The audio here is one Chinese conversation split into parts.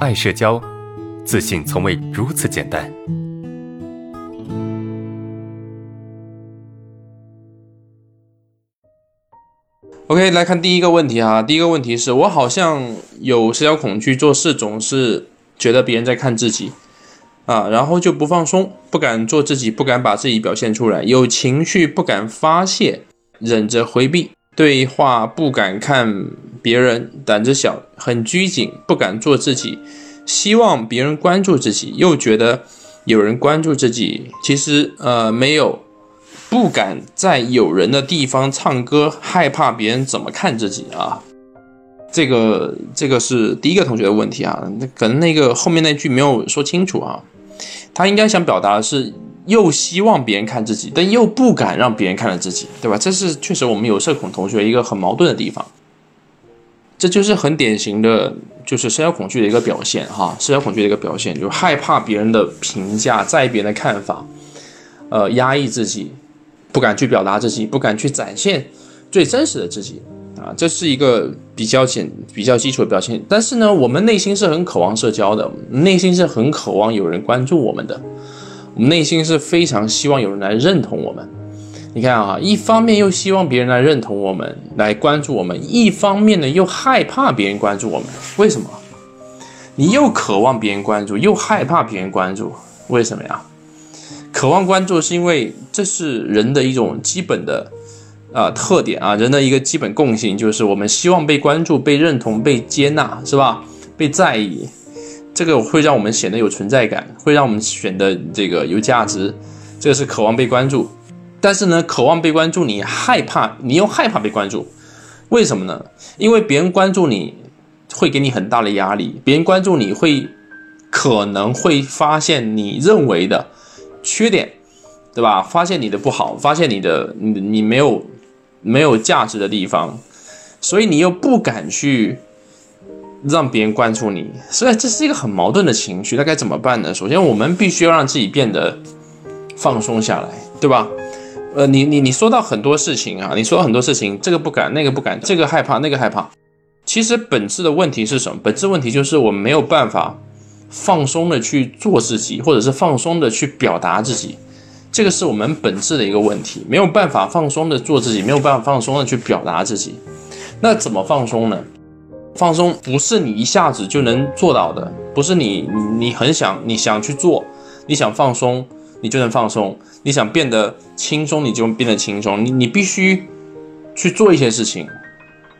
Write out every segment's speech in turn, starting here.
爱社交，自信从未如此简单。OK，来看第一个问题哈。第一个问题是我好像有社交恐惧，做事总是觉得别人在看自己啊，然后就不放松，不敢做自己，不敢把自己表现出来，有情绪不敢发泄，忍着回避。对话不敢看别人，胆子小，很拘谨，不敢做自己，希望别人关注自己，又觉得有人关注自己，其实呃没有，不敢在有人的地方唱歌，害怕别人怎么看自己啊。这个这个是第一个同学的问题啊，那可能那个后面那句没有说清楚啊，他应该想表达的是。又希望别人看自己，但又不敢让别人看了自己，对吧？这是确实我们有社恐同学一个很矛盾的地方。这就是很典型的，就是社交恐惧的一个表现哈。社交恐惧的一个表现，就是害怕别人的评价，在意别人的看法，呃，压抑自己，不敢去表达自己，不敢去展现最真实的自己啊。这是一个比较简、比较基础的表现。但是呢，我们内心是很渴望社交的，内心是很渴望有人关注我们的。我们内心是非常希望有人来认同我们。你看啊，一方面又希望别人来认同我们，来关注我们；一方面呢，又害怕别人关注我们。为什么？你又渴望别人关注，又害怕别人关注，为什么呀？渴望关注是因为这是人的一种基本的啊特点啊，人的一个基本共性就是我们希望被关注、被认同、被接纳，是吧？被在意。这个会让我们显得有存在感，会让我们显得这个有价值，这个是渴望被关注。但是呢，渴望被关注，你害怕，你又害怕被关注，为什么呢？因为别人关注你会给你很大的压力，别人关注你会可能会发现你认为的缺点，对吧？发现你的不好，发现你的你你没有没有价值的地方，所以你又不敢去。让别人关注你，所以这是一个很矛盾的情绪。那该怎么办呢？首先，我们必须要让自己变得放松下来，对吧？呃，你你你说到很多事情啊，你说很多事情，这个不敢，那个不敢，这个害怕，那个害怕。其实本质的问题是什么？本质问题就是我们没有办法放松的去做自己，或者是放松的去表达自己。这个是我们本质的一个问题，没有办法放松的做自己，没有办法放松的去表达自己。那怎么放松呢？放松不是你一下子就能做到的，不是你你很想你想去做，你想放松你就能放松，你想变得轻松你就变得轻松，你你必须去做一些事情，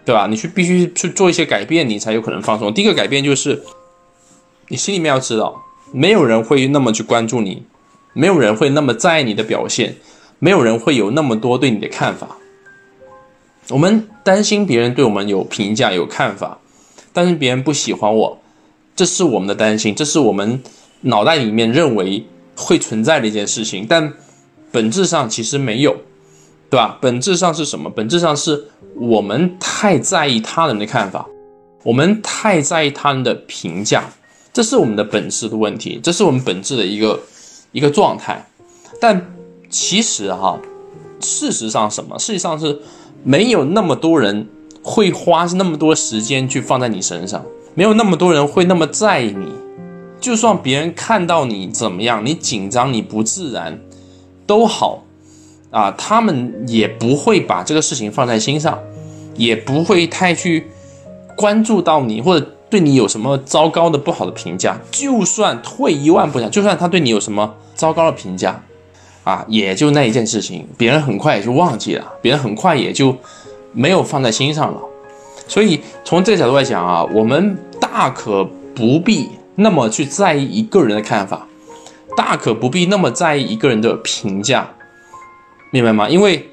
对吧？你去必须去做一些改变，你才有可能放松。第一个改变就是，你心里面要知道，没有人会那么去关注你，没有人会那么在意你的表现，没有人会有那么多对你的看法。我们担心别人对我们有评价、有看法，担心别人不喜欢我，这是我们的担心，这是我们脑袋里面认为会存在的一件事情。但本质上其实没有，对吧？本质上是什么？本质上是我们太在意他人的看法，我们太在意他人的评价，这是我们的本质的问题，这是我们本质的一个一个状态。但其实哈，事实上什么？事实上是。没有那么多人会花那么多时间去放在你身上，没有那么多人会那么在意你。就算别人看到你怎么样，你紧张、你不自然，都好啊，他们也不会把这个事情放在心上，也不会太去关注到你，或者对你有什么糟糕的、不好的评价。就算退一万步讲，就算他对你有什么糟糕的评价。啊，也就那一件事情，别人很快也就忘记了，别人很快也就没有放在心上了。所以从这个角度来讲啊，我们大可不必那么去在意一个人的看法，大可不必那么在意一个人的评价，明白吗？因为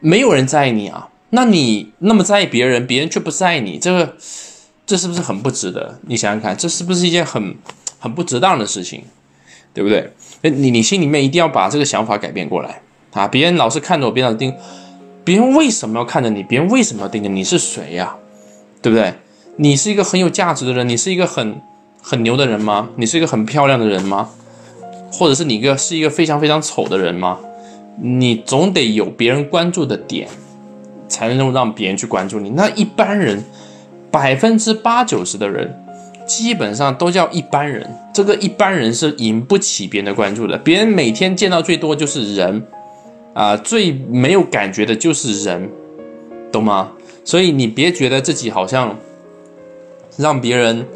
没有人在意你啊，那你那么在意别人，别人却不在意你，这个这是不是很不值得？你想想看，这是不是一件很很不值当的事情？对不对？你你心里面一定要把这个想法改变过来啊！别人老是看着我，别人盯，别人为什么要看着你？别人为什么要盯着你？是谁呀？对不对？你是一个很有价值的人，你是一个很很牛的人吗？你是一个很漂亮的人吗？或者是你一个是一个非常非常丑的人吗？你总得有别人关注的点，才能够让别人去关注你。那一般人百分之八九十的人。基本上都叫一般人。这个一般人是引不起别人的关注的，别人每天见到最多就是人，啊，最没有感觉的就是人，懂吗？所以你别觉得自己好像让别人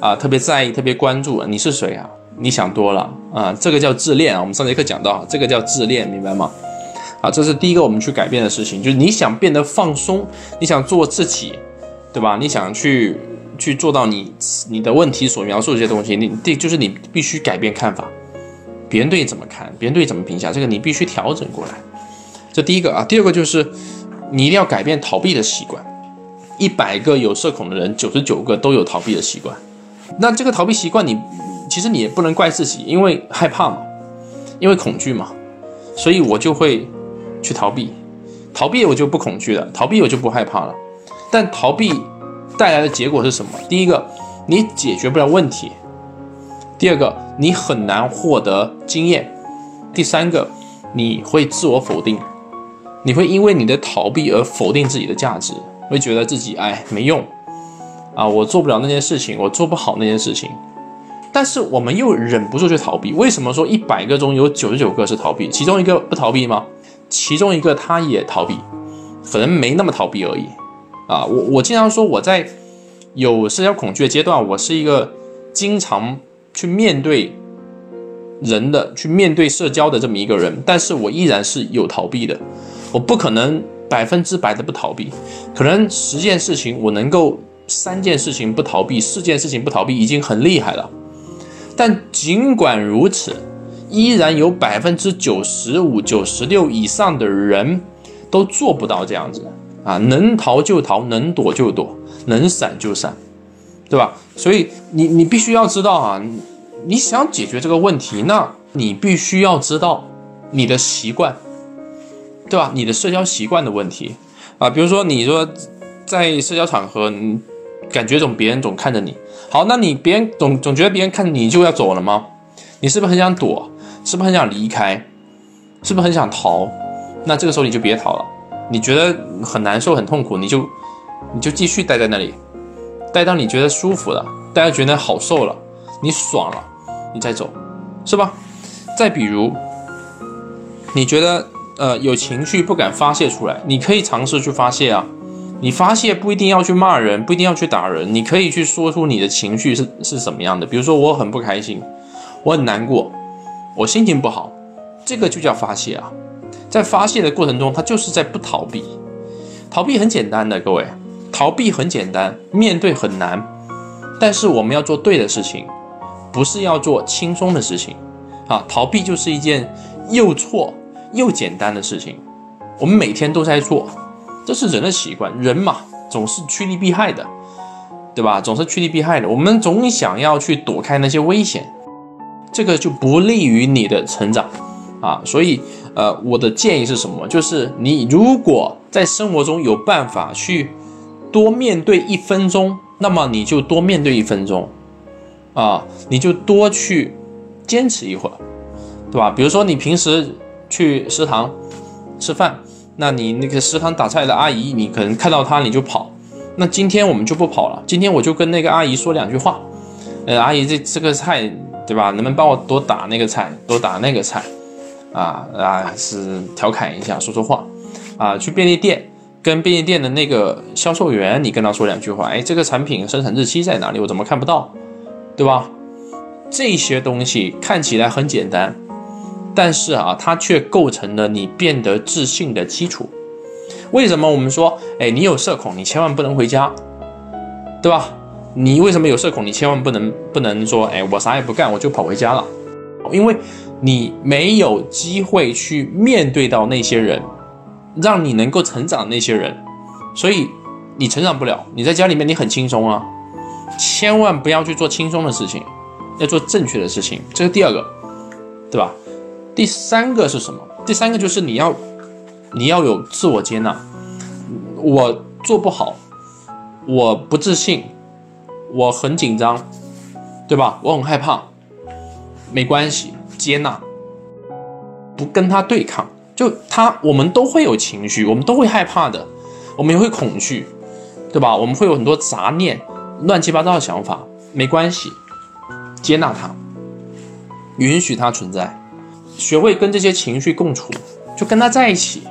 啊特别在意、特别关注，你是谁啊？你想多了啊！这个叫自恋啊。我们上节课讲到，这个叫自恋，明白吗？啊，这是第一个我们去改变的事情，就是你想变得放松，你想做自己，对吧？你想去去做到你你的问题所描述这些东西，你第就是你必须改变看法，别人对你怎么看，别人对你怎么评价，这个你必须调整过来。这第一个啊，第二个就是你一定要改变逃避的习惯。一百个有社恐的人，九十九个都有逃避的习惯。那这个逃避习惯，你其实你也不能怪自己，因为害怕嘛，因为恐惧嘛，所以我就会去逃避。逃避我就不恐惧了，逃避我就不害怕了。但逃避带来的结果是什么？第一个，你解决不了问题；第二个，你很难获得经验；第三个，你会自我否定。你会因为你的逃避而否定自己的价值，会觉得自己哎没用啊，我做不了那件事情，我做不好那件事情。但是我们又忍不住去逃避。为什么说一百个中有九十九个是逃避，其中一个不逃避吗？其中一个他也逃避，可能没那么逃避而已啊。我我经常说我在有社交恐惧的阶段，我是一个经常去面对人的、去面对社交的这么一个人，但是我依然是有逃避的。我不可能百分之百的不逃避，可能十件事情我能够三件事情不逃避，四件事情不逃避已经很厉害了。但尽管如此，依然有百分之九十五、九十六以上的人都做不到这样子啊！能逃就逃，能躲就躲，能闪就闪，对吧？所以你你必须要知道啊，你想解决这个问题，那你必须要知道你的习惯。对吧？你的社交习惯的问题啊，比如说你说在社交场合，你感觉总别人总看着你，好，那你别人总总觉得别人看你就要走了吗？你是不是很想躲？是不是很想离开？是不是很想逃？那这个时候你就别逃了。你觉得很难受、很痛苦，你就你就继续待在那里，待到你觉得舒服了，大家觉得好受了，你爽了，你再走，是吧？再比如，你觉得。呃，有情绪不敢发泄出来，你可以尝试去发泄啊。你发泄不一定要去骂人，不一定要去打人，你可以去说出你的情绪是是什么样的。比如说，我很不开心，我很难过，我心情不好，这个就叫发泄啊。在发泄的过程中，他就是在不逃避。逃避很简单的，各位，逃避很简单，面对很难。但是我们要做对的事情，不是要做轻松的事情啊。逃避就是一件又错。又简单的事情，我们每天都在做，这是人的习惯。人嘛，总是趋利避害的，对吧？总是趋利避害的。我们总想要去躲开那些危险，这个就不利于你的成长啊。所以，呃，我的建议是什么？就是你如果在生活中有办法去多面对一分钟，那么你就多面对一分钟啊，你就多去坚持一会儿，对吧？比如说你平时。去食堂吃饭，那你那个食堂打菜的阿姨，你可能看到她你就跑。那今天我们就不跑了，今天我就跟那个阿姨说两句话。呃，阿姨，这这个菜对吧？能不能帮我多打那个菜，多打那个菜？啊啊，是调侃一下，说说话。啊，去便利店跟便利店的那个销售员，你跟他说两句话。哎，这个产品生产日期在哪里？我怎么看不到？对吧？这些东西看起来很简单。但是啊，它却构成了你变得自信的基础。为什么我们说，哎，你有社恐，你千万不能回家，对吧？你为什么有社恐？你千万不能不能说，哎，我啥也不干，我就跑回家了，因为你没有机会去面对到那些人，让你能够成长的那些人，所以你成长不了。你在家里面你很轻松啊，千万不要去做轻松的事情，要做正确的事情。这是第二个，对吧？第三个是什么？第三个就是你要，你要有自我接纳。我做不好，我不自信，我很紧张，对吧？我很害怕，没关系，接纳，不跟他对抗。就他，我们都会有情绪，我们都会害怕的，我们也会恐惧，对吧？我们会有很多杂念、乱七八糟的想法。没关系，接纳他，允许他存在，学会跟这些情绪共处，就跟他在一起。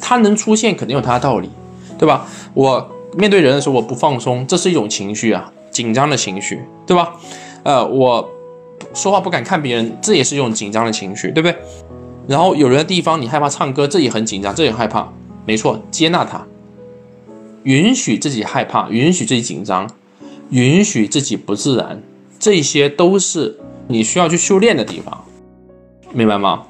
他能出现，肯定有他的道理，对吧？我面对人的时候，我不放松，这是一种情绪啊，紧张的情绪，对吧？呃，我说话不敢看别人，这也是一种紧张的情绪，对不对？然后有人的地方你害怕唱歌，这也很紧张，这也害怕，没错，接纳他，允许自己害怕，允许自己紧张，允许自己不自然，这些都是你需要去修炼的地方，明白吗？